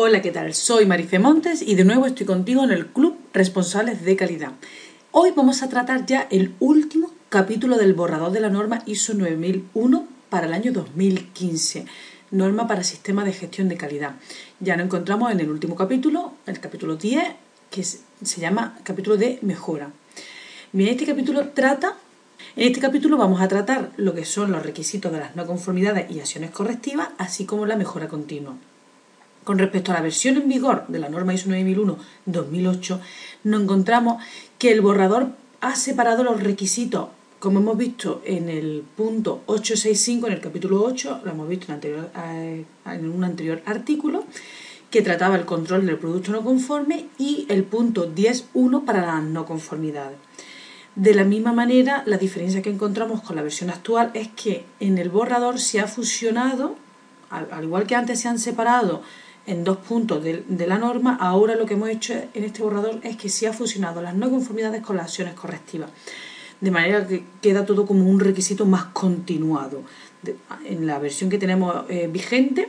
Hola, ¿qué tal? Soy Marife Montes y de nuevo estoy contigo en el Club Responsables de Calidad. Hoy vamos a tratar ya el último capítulo del borrador de la norma ISO 9001 para el año 2015, norma para sistemas de gestión de calidad. Ya nos encontramos en el último capítulo, el capítulo 10, que se llama capítulo de mejora. Bien, este capítulo trata en este capítulo vamos a tratar lo que son los requisitos de las no conformidades y acciones correctivas, así como la mejora continua. Con respecto a la versión en vigor de la norma ISO 9001-2008, nos encontramos que el borrador ha separado los requisitos, como hemos visto en el punto 865, en el capítulo 8, lo hemos visto en, eh, en un anterior artículo, que trataba el control del producto no conforme, y el punto 10.1 para las no conformidades. De la misma manera, la diferencia que encontramos con la versión actual es que en el borrador se ha fusionado, al, igual que antes se han separado en dos puntos de, la norma, ahora lo que hemos hecho en este borrador es que se ha fusionado las no conformidades con las acciones correctivas, de manera que queda todo como un requisito más continuado. en la versión que tenemos eh, vigente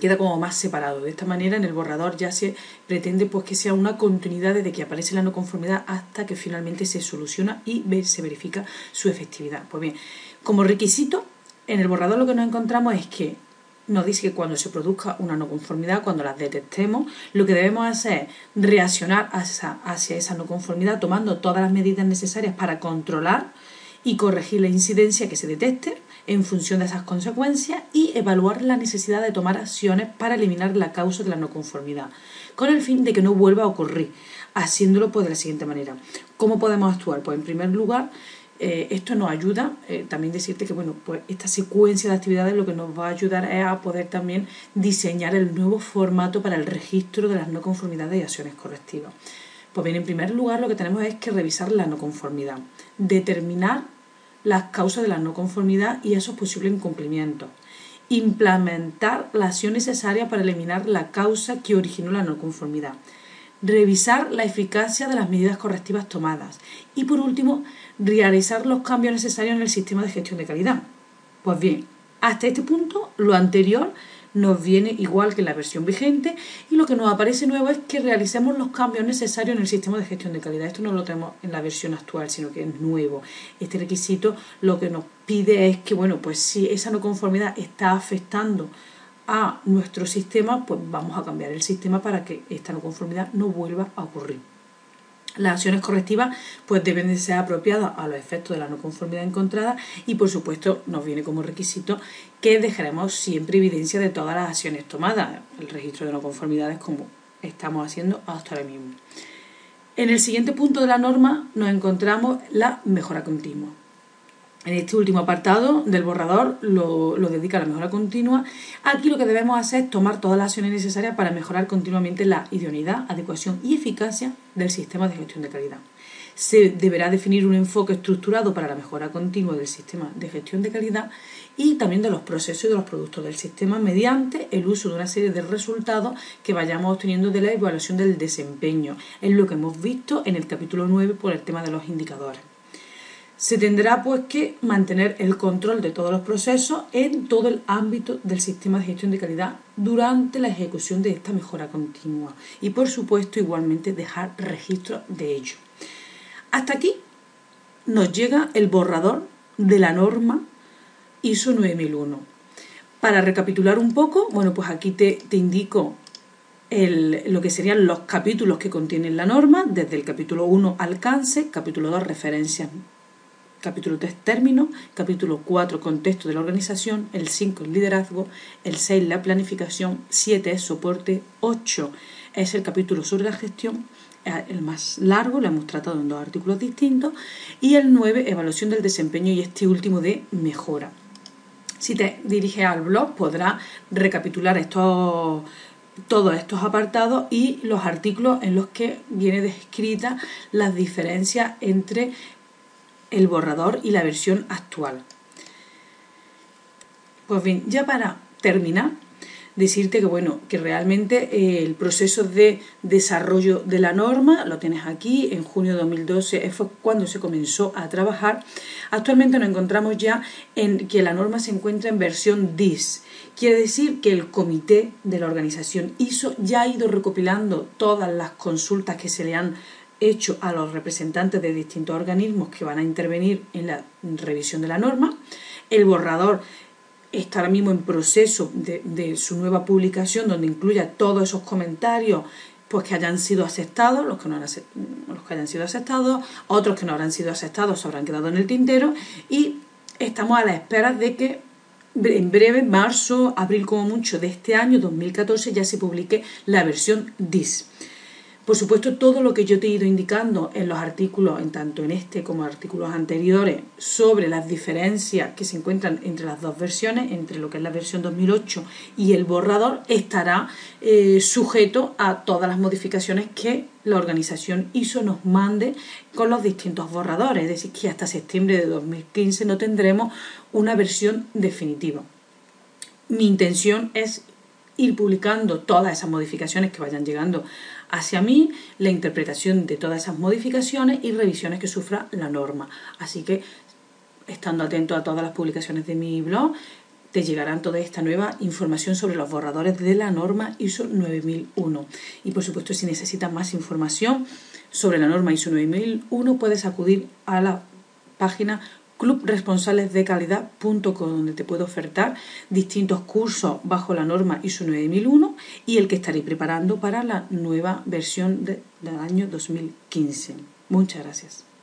queda como más separado. De esta manera en el borrador ya se pretende pues que sea una continuidad desde que aparece la no conformidad hasta que finalmente se soluciona y se verifica su efectividad. Pues bien, como requisito, en el borrador lo que nos encontramos es que nos dice que cuando se produzca una no conformidad, cuando la detectemos, lo que debemos hacer es reaccionar hacia, hacia esa no conformidad tomando todas las medidas necesarias para controlar y corregir la incidencia que se detecte en función de esas consecuencias y evaluar la necesidad de tomar acciones para eliminar la causa de la no conformidad, con el fin de que no vuelva a ocurrir, haciéndolo pues de la siguiente manera. ¿Cómo podemos actuar? Pues en primer lugar, eh, esto nos ayuda, eh, también decirte que bueno, pues esta secuencia de actividades lo que nos va a ayudar es a poder también diseñar el nuevo formato para el registro de las no conformidades y acciones correctivas. Pues bien, en primer lugar lo que tenemos es que revisar la no conformidad, determinar las causas de la no conformidad y esos posibles incumplimientos, implementar la acción necesaria para eliminar la causa que originó la no conformidad, revisar la eficacia de las medidas correctivas tomadas y, por último, realizar los cambios necesarios en el sistema de gestión de calidad. Pues bien, hasta este punto, lo anterior nos viene igual que en la versión vigente y lo que nos aparece nuevo es que realicemos los cambios necesarios en el sistema de gestión de calidad. Esto no lo tenemos en la versión actual, sino que es nuevo. Este requisito lo que nos pide es que, bueno, pues si esa no conformidad está afectando a nuestro sistema, pues vamos a cambiar el sistema para que esta no conformidad no vuelva a ocurrir. Las acciones correctivas pues deben de ser apropiadas a los efectos de la no conformidad encontrada y por supuesto nos viene como requisito que dejaremos siempre evidencia de todas las acciones tomadas, el registro de no conformidades como estamos haciendo hasta ahora mismo. En el siguiente punto de la norma nos encontramos la mejora continua. En este último apartado del borrador lo, dedica a la mejora continua. Aquí lo que debemos hacer es tomar todas las acciones necesarias para mejorar continuamente la idoneidad, adecuación y eficacia del sistema de gestión de calidad. Se deberá definir un enfoque estructurado para la mejora continua del sistema de gestión de calidad y también de los procesos y de los productos del sistema mediante el uso de una serie de resultados que vayamos obteniendo de la evaluación del desempeño. Es lo que hemos visto en el capítulo 9 por el tema de los indicadores. Se tendrá pues que mantener el control de todos los procesos en todo el ámbito del sistema de gestión de calidad durante la ejecución de esta mejora continua y por supuesto igualmente dejar registro de ello. Hasta aquí nos llega el borrador de la norma ISO 9001. Para recapitular un poco, bueno, pues aquí te, indico lo que serían los capítulos que contienen la norma, desde el capítulo 1 alcance, capítulo 2 referencias capítulo 3 término, capítulo 4 contexto de la organización, el 5 el liderazgo, el 6 la planificación, 7 es soporte, 8 es el capítulo sobre la gestión, eh, el más largo, lo hemos tratado en dos artículos distintos, y el 9 evaluación del desempeño y este último de mejora. Si te diriges al blog podrás recapitular estos todos estos apartados y los artículos en los que viene descrita las diferencias entre el borrador y la versión actual. Pues bien, ya para terminar, decirte que bueno, que realmente eh, el proceso de desarrollo de la norma lo tienes aquí, en junio de 2012 fue cuando se comenzó a trabajar. Actualmente nos encontramos ya en que la norma se encuentra en versión DIS. Quiere decir que el comité de la organización ISO ya ha ido recopilando todas las consultas que se le han hecho a los representantes de distintos organismos que van a intervenir en la revisión de la norma. El borrador está ahora mismo en proceso de, su nueva publicación, donde incluya todos esos comentarios pues que hayan sido aceptados, los que, no los que hayan sido aceptados, otros que no habrán sido aceptados se habrán quedado en el tintero y estamos a la espera de que en breve, marzo, abril como mucho de este año 2014, ya se publique la versión DIS. Por supuesto, todo lo que yo te he ido indicando en los artículos, en tanto en este como en artículos anteriores, sobre las diferencias que se encuentran entre las dos versiones, entre lo que es la versión 2008 y el borrador, estará eh, sujeto a todas las modificaciones que la organización ISO nos mande con los distintos borradores. Es decir, que hasta septiembre de 2015 no tendremos una versión definitiva. Mi intención es ir publicando todas esas modificaciones que vayan llegando hacia mí, la interpretación de todas esas modificaciones y revisiones que sufra la norma. Así que, estando atento a todas las publicaciones de mi blog, te llegarán toda esta nueva información sobre los borradores de la norma ISO 9001. Y por supuesto, si necesitas más información sobre la norma ISO 9001, puedes acudir a la página clubresponsalesdecalidad.com donde te puedo ofertar distintos cursos bajo la norma ISO 9001 y el que estaré preparando para la nueva versión del año 2015. Muchas gracias.